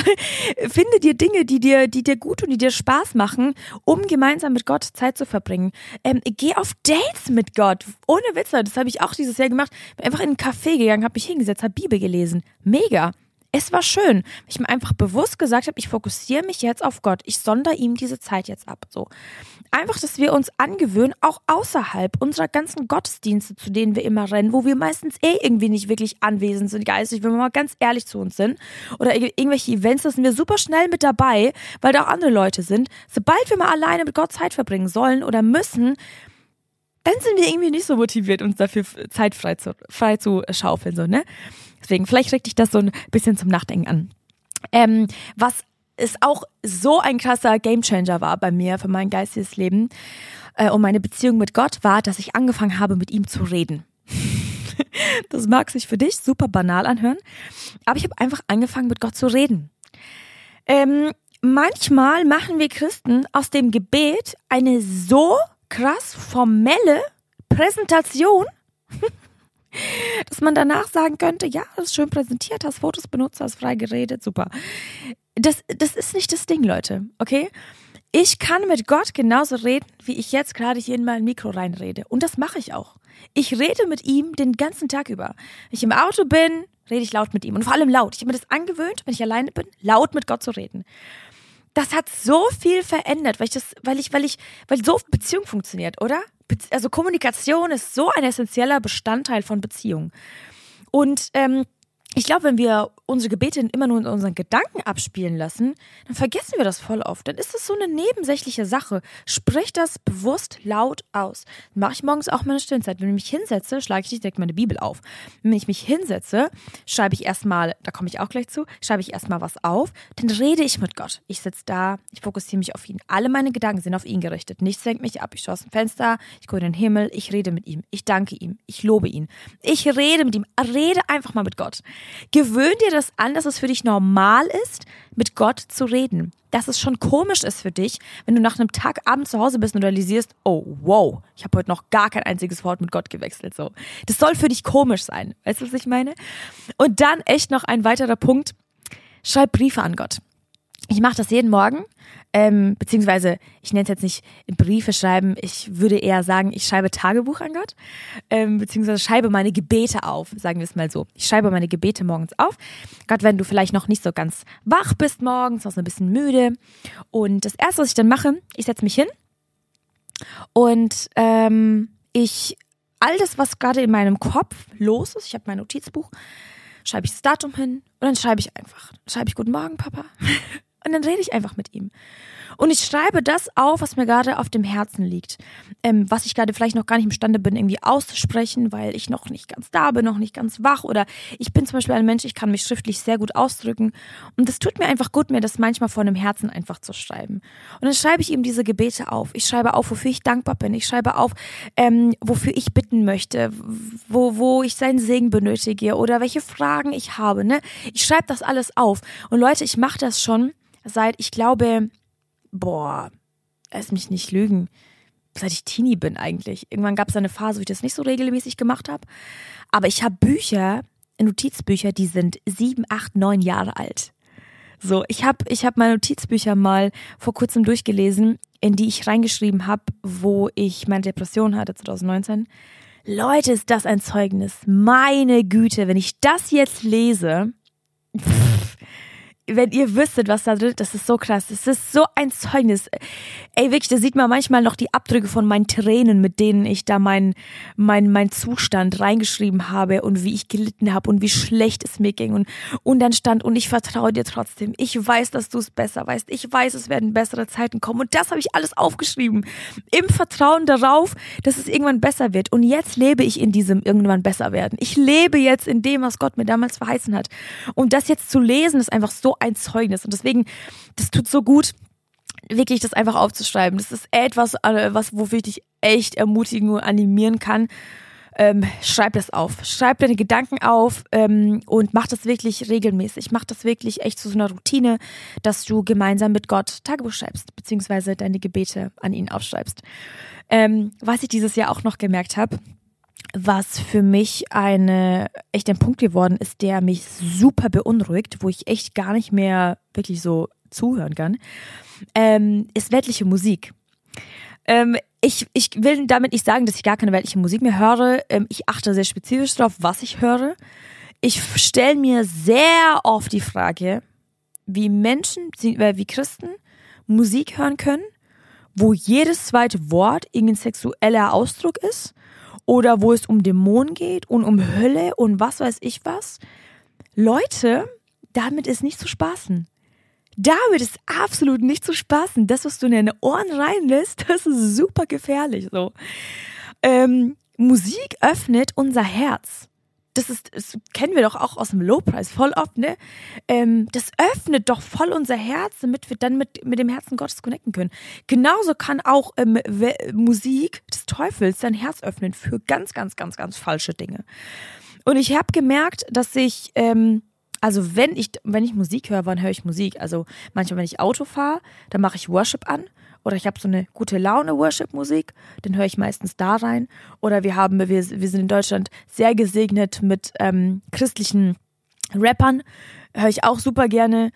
finde dir Dinge, die dir, die dir gut und die dir Spaß machen, um gemeinsam mit Gott Zeit zu verbringen. Ähm, geh auf Dates mit Gott. Ohne Witze. Das habe ich auch dieses Jahr gemacht. Bin einfach in einen Café gegangen, habe mich hingesetzt, habe Bibel gelesen. Mega es war schön. Ich mir einfach bewusst gesagt habe, ich fokussiere mich jetzt auf Gott. Ich sonder ihm diese Zeit jetzt ab. So. Einfach, dass wir uns angewöhnen, auch außerhalb unserer ganzen Gottesdienste, zu denen wir immer rennen, wo wir meistens eh irgendwie nicht wirklich anwesend sind, geistig, wenn wir mal ganz ehrlich zu uns sind. Oder irgendwelche Events, da sind wir super schnell mit dabei, weil da auch andere Leute sind. Sobald wir mal alleine mit Gott Zeit verbringen sollen oder müssen, dann sind wir irgendwie nicht so motiviert, uns dafür Zeit frei zu, frei zu schaufeln, so, ne? Deswegen, vielleicht regt dich das so ein bisschen zum Nachdenken an. Ähm, was ist auch so ein krasser Gamechanger war bei mir für mein geistiges Leben äh, und meine Beziehung mit Gott war, dass ich angefangen habe, mit ihm zu reden. das mag sich für dich super banal anhören, aber ich habe einfach angefangen, mit Gott zu reden. Ähm, manchmal machen wir Christen aus dem Gebet eine so krass formelle Präsentation, dass man danach sagen könnte, ja, das ist schön präsentiert, hast Fotos benutzt, hast frei geredet, super. Das, das ist nicht das Ding, Leute, okay? Ich kann mit Gott genauso reden, wie ich jetzt gerade hier in mein Mikro reinrede. Und das mache ich auch. Ich rede mit ihm den ganzen Tag über. Wenn ich im Auto bin, rede ich laut mit ihm. Und vor allem laut. Ich habe mir das angewöhnt, wenn ich alleine bin, laut mit Gott zu reden das hat so viel verändert, weil ich das, weil ich, weil ich, weil so Beziehung funktioniert, oder? Also Kommunikation ist so ein essentieller Bestandteil von Beziehung. Und ähm, ich glaube, wenn wir unsere Gebete immer nur in unseren Gedanken abspielen lassen, dann vergessen wir das voll oft. Dann ist das so eine nebensächliche Sache. Sprich das bewusst laut aus. Mache ich morgens auch meine Stillzeit. Wenn ich mich hinsetze, schlage ich direkt meine Bibel auf. Wenn ich mich hinsetze, schreibe ich erstmal, da komme ich auch gleich zu, schreibe ich erstmal was auf, dann rede ich mit Gott. Ich sitze da, ich fokussiere mich auf ihn. Alle meine Gedanken sind auf ihn gerichtet. Nichts senkt mich ab. Ich schaue aus dem Fenster, ich gucke in den Himmel, ich rede mit ihm. Ich danke ihm. Ich lobe ihn. Ich rede mit ihm. Rede einfach mal mit Gott. Gewöhn dir das an, dass es für dich normal ist, mit Gott zu reden. Dass es schon komisch ist für dich, wenn du nach einem Tag abends zu Hause bist und realisierst, oh wow, ich habe heute noch gar kein einziges Wort mit Gott gewechselt. So, das soll für dich komisch sein. Weißt du, was ich meine? Und dann echt noch ein weiterer Punkt: Schreib Briefe an Gott. Ich mache das jeden Morgen ähm, beziehungsweise ich nenne es jetzt nicht Briefe schreiben, ich würde eher sagen, ich schreibe Tagebuch an Gott, ähm, beziehungsweise schreibe meine Gebete auf, sagen wir es mal so. Ich schreibe meine Gebete morgens auf. Gott, wenn du vielleicht noch nicht so ganz wach bist morgens, noch so ein bisschen müde. Und das Erste, was ich dann mache, ich setze mich hin und ähm, ich all das, was gerade in meinem Kopf los ist, ich habe mein Notizbuch, schreibe ich das Datum hin und dann schreibe ich einfach, schreibe ich Guten Morgen, Papa. Und dann rede ich einfach mit ihm. Und ich schreibe das auf, was mir gerade auf dem Herzen liegt. Ähm, was ich gerade vielleicht noch gar nicht imstande bin, irgendwie auszusprechen, weil ich noch nicht ganz da bin, noch nicht ganz wach. Oder ich bin zum Beispiel ein Mensch, ich kann mich schriftlich sehr gut ausdrücken. Und es tut mir einfach gut, mir das manchmal vor einem Herzen einfach zu schreiben. Und dann schreibe ich ihm diese Gebete auf. Ich schreibe auf, wofür ich dankbar bin. Ich schreibe auf, ähm, wofür ich bitten möchte, wo, wo ich seinen Segen benötige oder welche Fragen ich habe. Ne? Ich schreibe das alles auf. Und Leute, ich mache das schon seit, ich glaube, boah, lass mich nicht lügen, seit ich Teenie bin eigentlich. Irgendwann gab es eine Phase, wo ich das nicht so regelmäßig gemacht habe. Aber ich habe Bücher, Notizbücher, die sind sieben, acht, neun Jahre alt. So, ich habe ich hab meine Notizbücher mal vor kurzem durchgelesen, in die ich reingeschrieben habe, wo ich meine Depression hatte 2019. Leute, ist das ein Zeugnis. Meine Güte, wenn ich das jetzt lese, pff, wenn ihr wüsstet, was da drin ist, das ist so krass. Es ist so ein Zeugnis. Ey, wirklich, da sieht man manchmal noch die Abdrücke von meinen Tränen, mit denen ich da meinen mein, mein Zustand reingeschrieben habe und wie ich gelitten habe und wie schlecht es mir ging. Und, und dann stand, und ich vertraue dir trotzdem. Ich weiß, dass du es besser weißt. Ich weiß, es werden bessere Zeiten kommen. Und das habe ich alles aufgeschrieben. Im Vertrauen darauf, dass es irgendwann besser wird. Und jetzt lebe ich in diesem irgendwann besser werden. Ich lebe jetzt in dem, was Gott mir damals verheißen hat. Und das jetzt zu lesen, ist einfach so ein Zeugnis. Und deswegen, das tut so gut, wirklich das einfach aufzuschreiben. Das ist etwas, äh, was, wofür ich dich echt ermutigen und animieren kann. Ähm, schreib das auf. Schreib deine Gedanken auf ähm, und mach das wirklich regelmäßig. Mach das wirklich echt zu so einer Routine, dass du gemeinsam mit Gott Tagebuch schreibst, beziehungsweise deine Gebete an ihn aufschreibst. Ähm, was ich dieses Jahr auch noch gemerkt habe, was für mich eine echt ein Punkt geworden ist, der mich super beunruhigt, wo ich echt gar nicht mehr wirklich so zuhören kann, ähm, ist weltliche Musik. Ähm, ich, ich will damit nicht sagen, dass ich gar keine weltliche Musik mehr höre. Ähm, ich achte sehr spezifisch darauf, was ich höre. Ich stelle mir sehr oft die Frage, wie Menschen, äh, wie Christen Musik hören können, wo jedes zweite Wort irgendein sexueller Ausdruck ist oder wo es um Dämonen geht und um Hölle und was weiß ich was. Leute, damit ist nicht zu spaßen. Damit ist absolut nicht zu spaßen. Das, was du in deine Ohren reinlässt, das ist super gefährlich. So. Ähm, Musik öffnet unser Herz das ist, das kennen wir doch auch aus dem Lowpreis voll oft, ne? Ähm, das öffnet doch voll unser Herz, damit wir dann mit, mit dem Herzen Gottes connecten können. Genauso kann auch ähm, Musik des Teufels dein Herz öffnen für ganz, ganz, ganz, ganz falsche Dinge. Und ich habe gemerkt, dass ich, ähm, also wenn ich, wenn ich Musik höre, wann höre ich Musik? Also manchmal, wenn ich Auto fahre, dann mache ich Worship an oder ich habe so eine gute Laune Worship-Musik, dann höre ich meistens da rein. Oder wir haben, wir, wir sind in Deutschland sehr gesegnet mit ähm, christlichen Rappern, höre ich auch super gerne.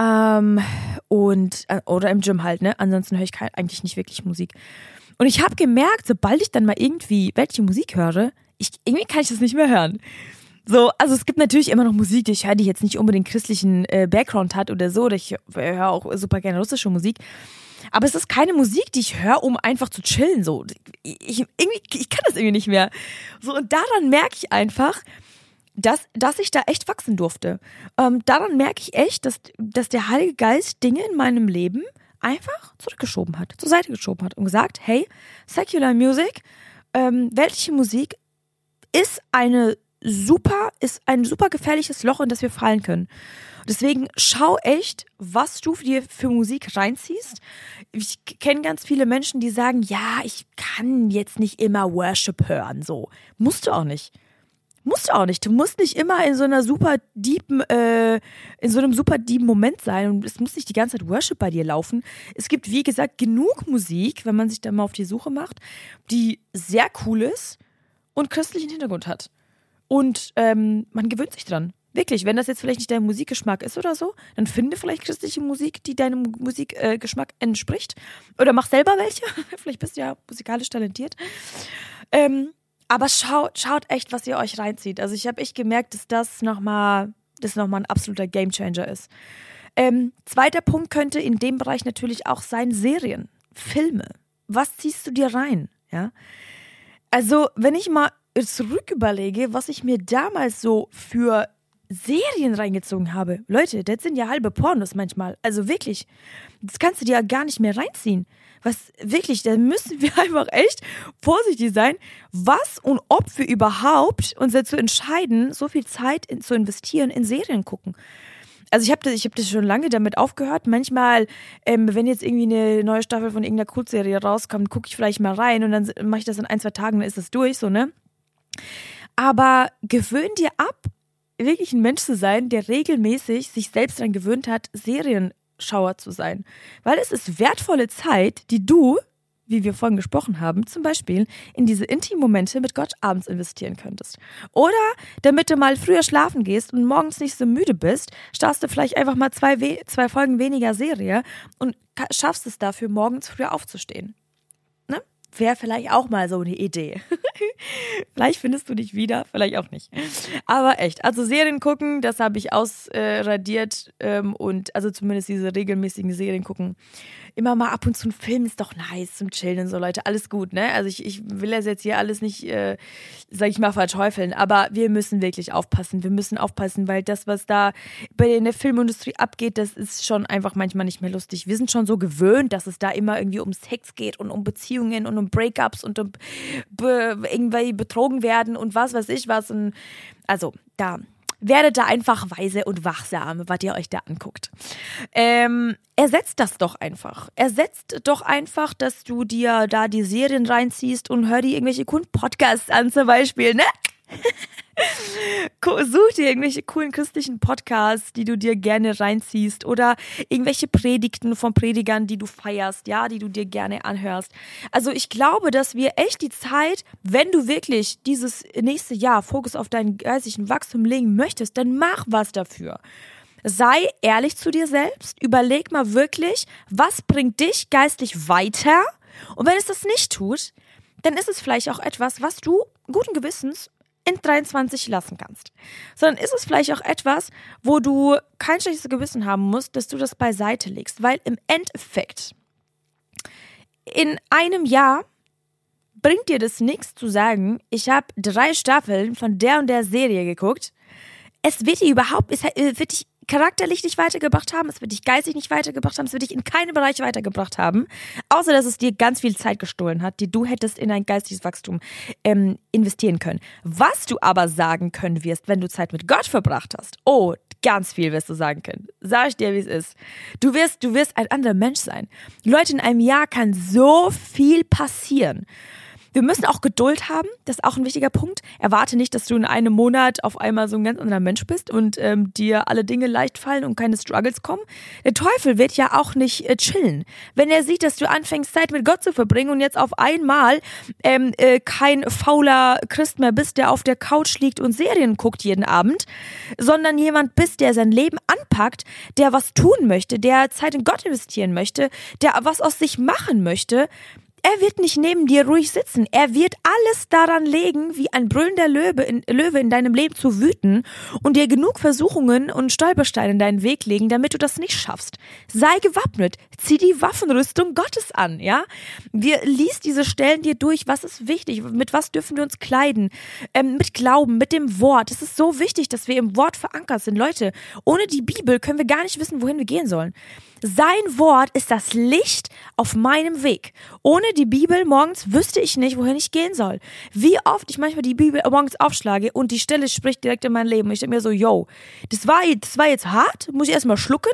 Ähm, und äh, oder im Gym halt, ne? Ansonsten höre ich kein, eigentlich nicht wirklich Musik. Und ich habe gemerkt, sobald ich dann mal irgendwie welche Musik höre, ich, irgendwie kann ich das nicht mehr hören. So, also es gibt natürlich immer noch Musik, die ich höre, die jetzt nicht unbedingt christlichen äh, Background hat oder so. Oder ich höre auch super gerne russische Musik. Aber es ist keine Musik, die ich höre, um einfach zu chillen. So, ich, irgendwie, ich kann das irgendwie nicht mehr. So, und daran merke ich einfach, dass, dass ich da echt wachsen durfte. Ähm, daran merke ich echt, dass, dass der Heilige Geist Dinge in meinem Leben einfach zurückgeschoben hat, zur Seite geschoben hat und gesagt, hey, Secular Music, ähm, weltliche Musik ist eine super, ist ein super gefährliches Loch, in das wir fallen können. Deswegen schau echt, was du dir für Musik reinziehst. Ich kenne ganz viele Menschen, die sagen, ja, ich kann jetzt nicht immer Worship hören. So. Musst du auch nicht. Musst du auch nicht. Du musst nicht immer in so einer super deepen, äh, in so einem super deepen Moment sein und es muss nicht die ganze Zeit Worship bei dir laufen. Es gibt, wie gesagt, genug Musik, wenn man sich da mal auf die Suche macht, die sehr cool ist und christlichen Hintergrund hat. Und ähm, man gewöhnt sich dran. Wirklich, wenn das jetzt vielleicht nicht dein Musikgeschmack ist oder so, dann finde vielleicht christliche Musik, die deinem Musikgeschmack äh, entspricht. Oder mach selber welche. vielleicht bist du ja musikalisch talentiert. Ähm, aber schaut, schaut echt, was ihr euch reinzieht. Also ich habe echt gemerkt, dass das nochmal das noch ein absoluter Gamechanger ist. Ähm, zweiter Punkt könnte in dem Bereich natürlich auch sein Serien, Filme. Was ziehst du dir rein? Ja. Also, wenn ich mal zurück überlege, was ich mir damals so für Serien reingezogen habe. Leute, das sind ja halbe Pornos manchmal. Also wirklich, das kannst du dir ja gar nicht mehr reinziehen. Was wirklich, da müssen wir einfach echt vorsichtig sein, was und ob wir überhaupt uns dazu entscheiden, so viel Zeit in, zu investieren in Serien gucken. Also ich habe das, hab das schon lange damit aufgehört. Manchmal, ähm, wenn jetzt irgendwie eine neue Staffel von irgendeiner Kurzserie rauskommt, gucke ich vielleicht mal rein und dann mache ich das in ein, zwei Tagen, dann ist das durch, so, ne? Aber gewöhn dir ab, wirklich ein Mensch zu sein, der regelmäßig sich selbst daran gewöhnt hat, Serienschauer zu sein. Weil es ist wertvolle Zeit, die du wie wir vorhin gesprochen haben, zum Beispiel in diese intimen Momente mit Gott abends investieren könntest. Oder damit du mal früher schlafen gehst und morgens nicht so müde bist, startest du vielleicht einfach mal zwei, zwei Folgen weniger Serie und schaffst es dafür, morgens früher aufzustehen wäre vielleicht auch mal so eine Idee. vielleicht findest du dich wieder, vielleicht auch nicht. Aber echt, also Serien gucken, das habe ich ausradiert äh, ähm, und also zumindest diese regelmäßigen Serien gucken. Immer mal ab und zu ein Film ist doch nice zum Chillen und so, Leute. Alles gut, ne? Also ich, ich will das jetzt hier alles nicht, äh, sag ich mal, verteufeln, aber wir müssen wirklich aufpassen. Wir müssen aufpassen, weil das, was da bei der Filmindustrie abgeht, das ist schon einfach manchmal nicht mehr lustig. Wir sind schon so gewöhnt, dass es da immer irgendwie um Sex geht und um Beziehungen und um Breakups und um be irgendwie betrogen werden und was weiß ich was. Und also da werdet da einfach weise und wachsam, was ihr euch da anguckt. Ähm, ersetzt das doch einfach. Ersetzt doch einfach, dass du dir da die Serien reinziehst und hör dir irgendwelche coolen Podcasts an zum Beispiel, ne? Such dir irgendwelche coolen christlichen Podcasts, die du dir gerne reinziehst oder irgendwelche Predigten von Predigern, die du feierst, ja, die du dir gerne anhörst. Also ich glaube, dass wir echt die Zeit, wenn du wirklich dieses nächste Jahr Fokus auf deinen geistigen Wachstum legen möchtest, dann mach was dafür. Sei ehrlich zu dir selbst, überleg mal wirklich, was bringt dich geistlich weiter? Und wenn es das nicht tut, dann ist es vielleicht auch etwas, was du guten Gewissens in 23 lassen kannst. Sondern ist es vielleicht auch etwas, wo du kein schlechtes Gewissen haben musst, dass du das beiseite legst. Weil im Endeffekt, in einem Jahr bringt dir das nichts zu sagen, ich habe drei Staffeln von der und der Serie geguckt. Es wird dir überhaupt, es wird dich charakterlich nicht weitergebracht haben, es wird dich geistig nicht weitergebracht haben, es wird dich in keinem Bereich weitergebracht haben, außer dass es dir ganz viel Zeit gestohlen hat, die du hättest in ein geistiges Wachstum ähm, investieren können. Was du aber sagen können wirst, wenn du Zeit mit Gott verbracht hast, oh, ganz viel wirst du sagen können. Sag ich dir, wie es ist. Du wirst, du wirst ein anderer Mensch sein. Leute, in einem Jahr kann so viel passieren. Wir müssen auch Geduld haben, das ist auch ein wichtiger Punkt. Erwarte nicht, dass du in einem Monat auf einmal so ein ganz anderer Mensch bist und ähm, dir alle Dinge leicht fallen und keine Struggles kommen. Der Teufel wird ja auch nicht äh, chillen. Wenn er sieht, dass du anfängst, Zeit mit Gott zu verbringen und jetzt auf einmal ähm, äh, kein fauler Christ mehr bist, der auf der Couch liegt und Serien guckt jeden Abend, sondern jemand bist, der sein Leben anpackt, der was tun möchte, der Zeit in Gott investieren möchte, der was aus sich machen möchte, er wird nicht neben dir ruhig sitzen. Er wird alles daran legen, wie ein brüllender Löwe in, Löwe in deinem Leben zu wüten und dir genug Versuchungen und Stolpersteine in deinen Weg legen, damit du das nicht schaffst. Sei gewappnet. Zieh die Waffenrüstung Gottes an, ja? Wir liest diese Stellen dir durch. Was ist wichtig? Mit was dürfen wir uns kleiden? Ähm, mit Glauben, mit dem Wort. Es ist so wichtig, dass wir im Wort verankert sind. Leute, ohne die Bibel können wir gar nicht wissen, wohin wir gehen sollen. Sein Wort ist das Licht auf meinem Weg. Ohne die Bibel morgens wüsste ich nicht, wohin ich gehen soll. Wie oft ich manchmal die Bibel morgens aufschlage und die Stelle spricht direkt in mein Leben. Ich denke mir so, yo, das war, das war jetzt hart, muss ich erstmal schlucken.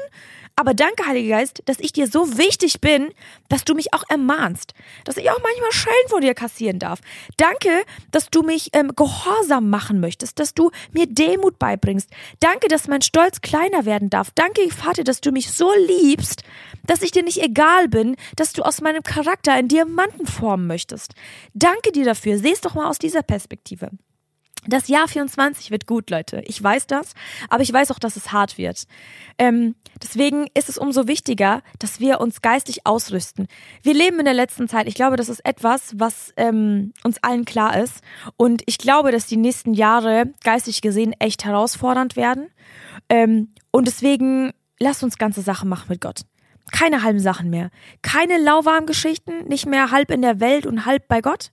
Aber danke, Heiliger Geist, dass ich dir so wichtig bin, dass du mich auch ermahnst. Dass ich auch manchmal Schellen von dir kassieren darf. Danke, dass du mich ähm, gehorsam machen möchtest, dass du mir Demut beibringst. Danke, dass mein Stolz kleiner werden darf. Danke, Vater, dass du mich so liebst, dass ich dir nicht egal bin, dass du aus meinem Charakter einen Diamanten formen möchtest. Danke dir dafür. Seh es doch mal aus dieser Perspektive. Das Jahr 24 wird gut, Leute. Ich weiß das, aber ich weiß auch, dass es hart wird. Ähm, deswegen ist es umso wichtiger, dass wir uns geistig ausrüsten. Wir leben in der letzten Zeit. Ich glaube, das ist etwas, was ähm, uns allen klar ist. Und ich glaube, dass die nächsten Jahre geistig gesehen echt herausfordernd werden. Ähm, und deswegen lasst uns ganze Sachen machen mit Gott. Keine halben Sachen mehr. Keine lauwarmen Geschichten, nicht mehr halb in der Welt und halb bei Gott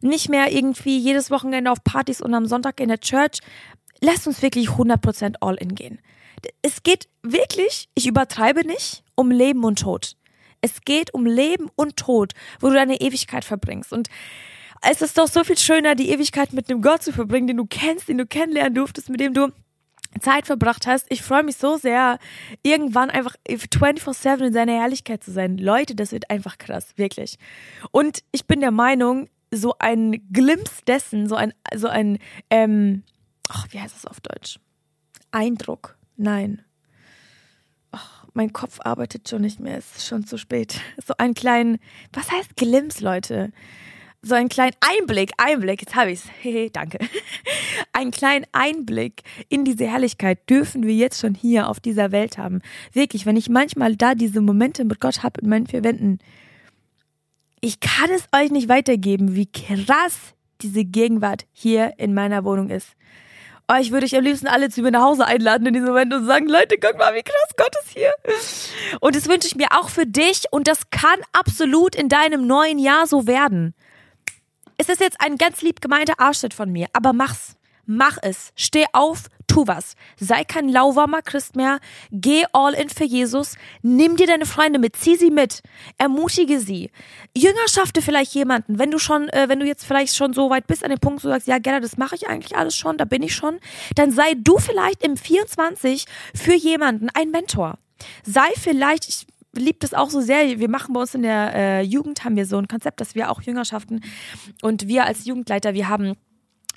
nicht mehr irgendwie jedes Wochenende auf Partys und am Sonntag in der Church. Lasst uns wirklich 100% all in gehen. Es geht wirklich, ich übertreibe nicht, um Leben und Tod. Es geht um Leben und Tod, wo du deine Ewigkeit verbringst. Und es ist doch so viel schöner, die Ewigkeit mit einem Gott zu verbringen, den du kennst, den du kennenlernen durftest, mit dem du Zeit verbracht hast. Ich freue mich so sehr, irgendwann einfach 24-7 in seiner Herrlichkeit zu sein. Leute, das wird einfach krass, wirklich. Und ich bin der Meinung, so ein Glimps dessen, so ein, so ein, ähm, ach, wie heißt das auf Deutsch? Eindruck. Nein. Ach, mein Kopf arbeitet schon nicht mehr, es ist schon zu spät. So einen kleinen, was heißt Glimps, Leute? So einen kleinen Einblick, Einblick, jetzt habe ich es. Hehe, danke. Einen kleinen Einblick in diese Herrlichkeit dürfen wir jetzt schon hier auf dieser Welt haben. Wirklich, wenn ich manchmal da diese Momente mit Gott habe in meinen vier Wänden, ich kann es euch nicht weitergeben, wie krass diese Gegenwart hier in meiner Wohnung ist. Oh, ich würde euch am liebsten alle zu mir nach Hause einladen in diesem Moment und sagen, Leute, guck mal, wie krass Gott ist hier. Und das wünsche ich mir auch für dich und das kann absolut in deinem neuen Jahr so werden. Es ist jetzt ein ganz lieb gemeinter Arschtritt von mir, aber mach's. Mach es. Steh auf, tu was. Sei kein lauwarmer Christ mehr. Geh all in für Jesus. Nimm dir deine Freunde mit. Zieh sie mit. Ermutige sie. Jüngerschafte vielleicht jemanden. Wenn du schon, äh, wenn du jetzt vielleicht schon so weit bist an dem Punkt, wo du sagst, ja, Gerda, das mache ich eigentlich alles schon, da bin ich schon, dann sei du vielleicht im 24 für jemanden ein Mentor. Sei vielleicht, ich liebt es auch so sehr. Wir machen bei uns in der äh, Jugend haben wir so ein Konzept, dass wir auch Jüngerschaften und wir als Jugendleiter, wir haben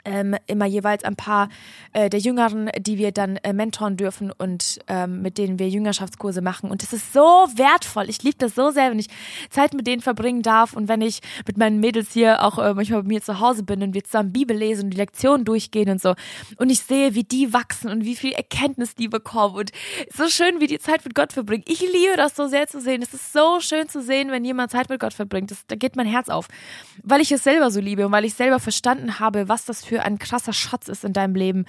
ähm, immer jeweils ein paar äh, der Jüngeren, die wir dann äh, mentoren dürfen und ähm, mit denen wir Jüngerschaftskurse machen. Und das ist so wertvoll. Ich liebe das so sehr, wenn ich Zeit mit denen verbringen darf und wenn ich mit meinen Mädels hier auch äh, manchmal bei mir zu Hause bin und wir zusammen Bibel lesen und die Lektionen durchgehen und so. Und ich sehe, wie die wachsen und wie viel Erkenntnis die bekommen und so schön, wie die Zeit mit Gott verbringen. Ich liebe das so sehr zu sehen. Es ist so schön zu sehen, wenn jemand Zeit mit Gott verbringt. Das, da geht mein Herz auf, weil ich es selber so liebe und weil ich selber verstanden habe, was das für für ein krasser Schatz ist in deinem Leben.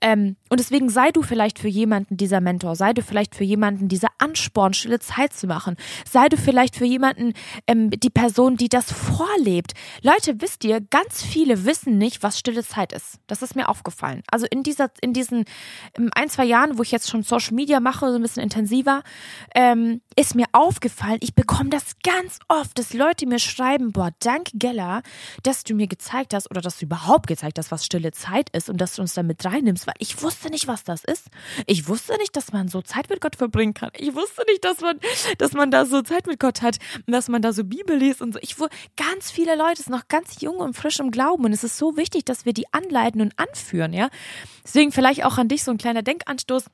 Ähm, und deswegen sei du vielleicht für jemanden dieser Mentor, sei du vielleicht für jemanden dieser Ansporn, stille Zeit zu machen, sei du vielleicht für jemanden ähm, die Person, die das vorlebt. Leute, wisst ihr, ganz viele wissen nicht, was stille Zeit ist. Das ist mir aufgefallen. Also in dieser, in diesen ähm, ein, zwei Jahren, wo ich jetzt schon Social Media mache, so ein bisschen intensiver, ähm, ist mir aufgefallen, ich bekomme das ganz oft, dass Leute mir schreiben, boah, danke Geller, dass du mir gezeigt hast oder dass du überhaupt gezeigt hast, das, was stille Zeit ist und dass du uns da mit reinnimmst, weil ich wusste nicht, was das ist. Ich wusste nicht, dass man so Zeit mit Gott verbringen kann. Ich wusste nicht, dass man, dass man da so Zeit mit Gott hat und dass man da so Bibel liest und so. Ich ganz viele Leute sind noch ganz jung und frisch im Glauben und es ist so wichtig, dass wir die anleiten und anführen, ja. Deswegen vielleicht auch an dich so ein kleiner Denkanstoß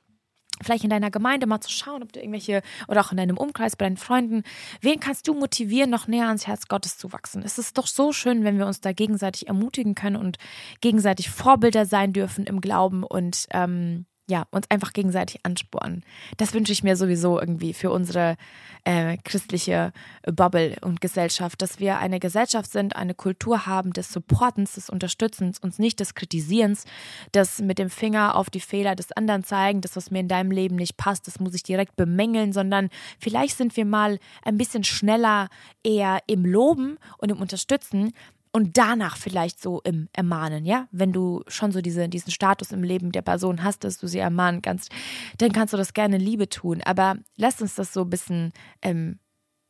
vielleicht in deiner Gemeinde mal zu schauen, ob du irgendwelche oder auch in deinem Umkreis bei deinen Freunden, wen kannst du motivieren, noch näher ans Herz Gottes zu wachsen? Es ist doch so schön, wenn wir uns da gegenseitig ermutigen können und gegenseitig Vorbilder sein dürfen im Glauben und ähm, ja, uns einfach gegenseitig anspornen. Das wünsche ich mir sowieso irgendwie für unsere äh, christliche Bubble und Gesellschaft, dass wir eine Gesellschaft sind, eine Kultur haben des Supportens, des Unterstützens, uns nicht des Kritisierens, des mit dem Finger auf die Fehler des anderen zeigen, das, was mir in deinem Leben nicht passt, das muss ich direkt bemängeln, sondern vielleicht sind wir mal ein bisschen schneller eher im Loben und im Unterstützen, und danach vielleicht so im Ermahnen, ja? Wenn du schon so diese, diesen Status im Leben der Person hast, dass du sie ermahnen kannst, dann kannst du das gerne Liebe tun. Aber lass uns das so ein bisschen ähm,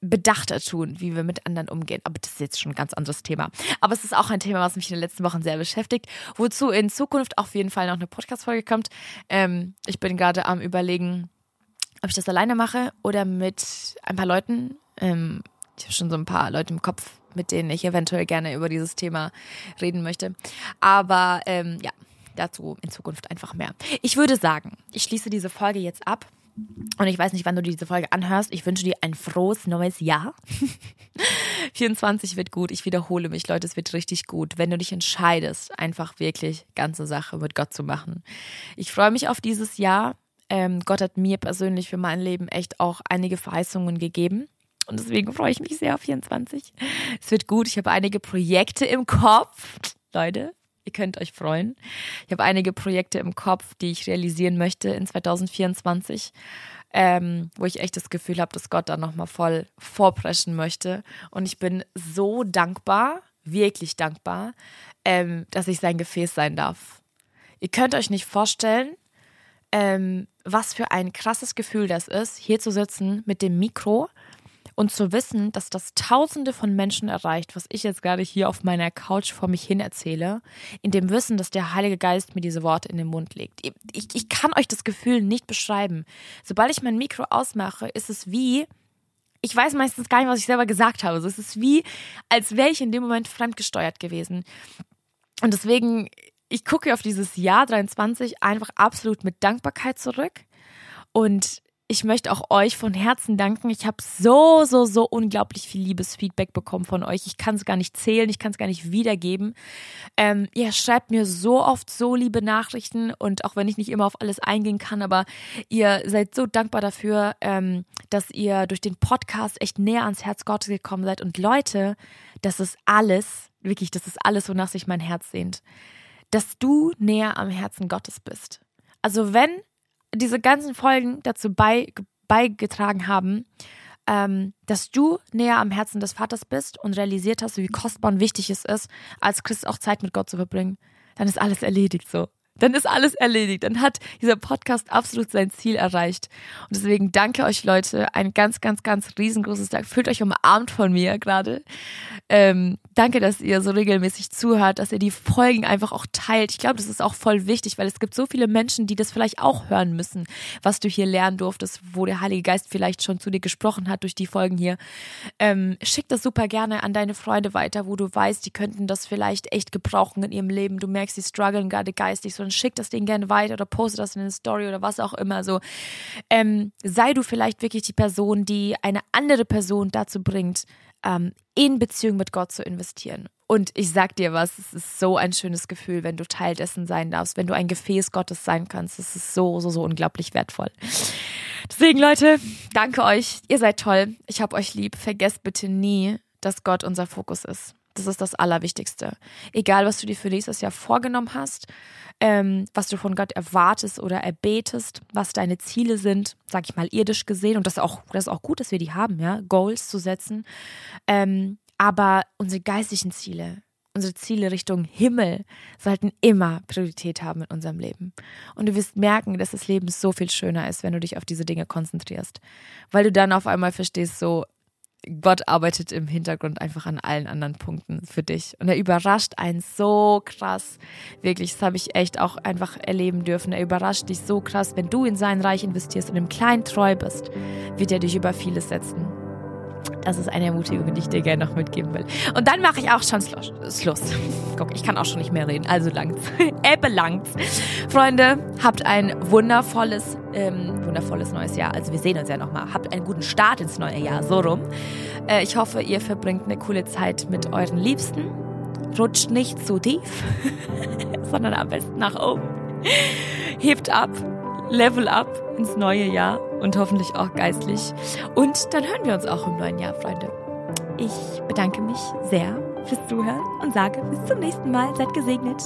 bedachter tun, wie wir mit anderen umgehen. Aber das ist jetzt schon ein ganz anderes Thema. Aber es ist auch ein Thema, was mich in den letzten Wochen sehr beschäftigt, wozu in Zukunft auf jeden Fall noch eine Podcast-Folge kommt. Ähm, ich bin gerade am Überlegen, ob ich das alleine mache oder mit ein paar Leuten. Ähm, ich habe schon so ein paar Leute im Kopf, mit denen ich eventuell gerne über dieses Thema reden möchte. Aber ähm, ja, dazu in Zukunft einfach mehr. Ich würde sagen, ich schließe diese Folge jetzt ab. Und ich weiß nicht, wann du diese Folge anhörst. Ich wünsche dir ein frohes neues Jahr. 24 wird gut. Ich wiederhole mich, Leute, es wird richtig gut, wenn du dich entscheidest, einfach wirklich ganze Sache mit Gott zu machen. Ich freue mich auf dieses Jahr. Ähm, Gott hat mir persönlich für mein Leben echt auch einige Verheißungen gegeben. Und deswegen freue ich mich sehr auf 24. Es wird gut. Ich habe einige Projekte im Kopf. Leute, ihr könnt euch freuen. Ich habe einige Projekte im Kopf, die ich realisieren möchte in 2024, ähm, wo ich echt das Gefühl habe, dass Gott da nochmal voll vorpreschen möchte. Und ich bin so dankbar, wirklich dankbar, ähm, dass ich sein Gefäß sein darf. Ihr könnt euch nicht vorstellen, ähm, was für ein krasses Gefühl das ist, hier zu sitzen mit dem Mikro und zu wissen, dass das Tausende von Menschen erreicht, was ich jetzt gerade hier auf meiner Couch vor mich hin erzähle, in dem Wissen, dass der Heilige Geist mir diese Worte in den Mund legt. Ich, ich kann euch das Gefühl nicht beschreiben. Sobald ich mein Mikro ausmache, ist es wie, ich weiß meistens gar nicht, was ich selber gesagt habe. es ist wie, als wäre ich in dem Moment fremdgesteuert gewesen. Und deswegen, ich gucke auf dieses Jahr 23 einfach absolut mit Dankbarkeit zurück. Und ich möchte auch euch von Herzen danken. Ich habe so, so, so unglaublich viel Liebesfeedback bekommen von euch. Ich kann es gar nicht zählen, ich kann es gar nicht wiedergeben. Ähm, ihr schreibt mir so oft so liebe Nachrichten und auch wenn ich nicht immer auf alles eingehen kann, aber ihr seid so dankbar dafür, ähm, dass ihr durch den Podcast echt näher ans Herz Gottes gekommen seid. Und Leute, das ist alles, wirklich, das ist alles, wonach sich mein Herz sehnt. Dass du näher am Herzen Gottes bist. Also wenn diese ganzen Folgen dazu bei, beigetragen haben, ähm, dass du näher am Herzen des Vaters bist und realisiert hast, wie kostbar und wichtig es ist, als Christ auch Zeit mit Gott zu verbringen, dann ist alles erledigt so dann ist alles erledigt. Dann hat dieser Podcast absolut sein Ziel erreicht. Und deswegen danke euch Leute. Ein ganz, ganz, ganz riesengroßes Dank. Fühlt euch umarmt von mir gerade. Ähm, danke, dass ihr so regelmäßig zuhört, dass ihr die Folgen einfach auch teilt. Ich glaube, das ist auch voll wichtig, weil es gibt so viele Menschen, die das vielleicht auch hören müssen, was du hier lernen durftest, wo der Heilige Geist vielleicht schon zu dir gesprochen hat durch die Folgen hier. Ähm, schick das super gerne an deine Freunde weiter, wo du weißt, die könnten das vielleicht echt gebrauchen in ihrem Leben. Du merkst, die strugglen gerade geistig, so schick das Ding gerne weiter oder poste das in eine Story oder was auch immer. So ähm, sei du vielleicht wirklich die Person, die eine andere Person dazu bringt, ähm, in Beziehung mit Gott zu investieren. Und ich sag dir was, es ist so ein schönes Gefühl, wenn du Teil dessen sein darfst, wenn du ein Gefäß Gottes sein kannst. Es ist so, so, so unglaublich wertvoll. Deswegen, Leute, danke euch. Ihr seid toll. Ich hab euch lieb. Vergesst bitte nie, dass Gott unser Fokus ist. Das ist das Allerwichtigste. Egal, was du dir für nächstes Jahr vorgenommen hast, ähm, was du von Gott erwartest oder erbetest, was deine Ziele sind, sag ich mal, irdisch gesehen. Und das ist auch, das ist auch gut, dass wir die haben, ja, Goals zu setzen. Ähm, aber unsere geistlichen Ziele, unsere Ziele Richtung Himmel sollten immer Priorität haben in unserem Leben. Und du wirst merken, dass das Leben so viel schöner ist, wenn du dich auf diese Dinge konzentrierst. Weil du dann auf einmal verstehst, so, Gott arbeitet im Hintergrund einfach an allen anderen Punkten für dich. Und er überrascht einen so krass. Wirklich, das habe ich echt auch einfach erleben dürfen. Er überrascht dich so krass. Wenn du in sein Reich investierst und im Kleinen treu bist, wird er dich über vieles setzen. Das ist eine Ermutigung, die ich dir gerne noch mitgeben will. Und dann mache ich auch schon Schluss. Guck, ich kann auch schon nicht mehr reden, also langt's. Ebbe langt's. Freunde, habt ein wundervolles, ähm, wundervolles neues Jahr. Also wir sehen uns ja nochmal. Habt einen guten Start ins neue Jahr, so rum. Äh, ich hoffe, ihr verbringt eine coole Zeit mit euren Liebsten. Rutscht nicht zu tief, sondern am besten nach oben. Hebt ab, level up ins neue Jahr und hoffentlich auch geistlich. Und dann hören wir uns auch im neuen Jahr, Freunde. Ich bedanke mich sehr fürs Zuhören und sage bis zum nächsten Mal. Seid gesegnet.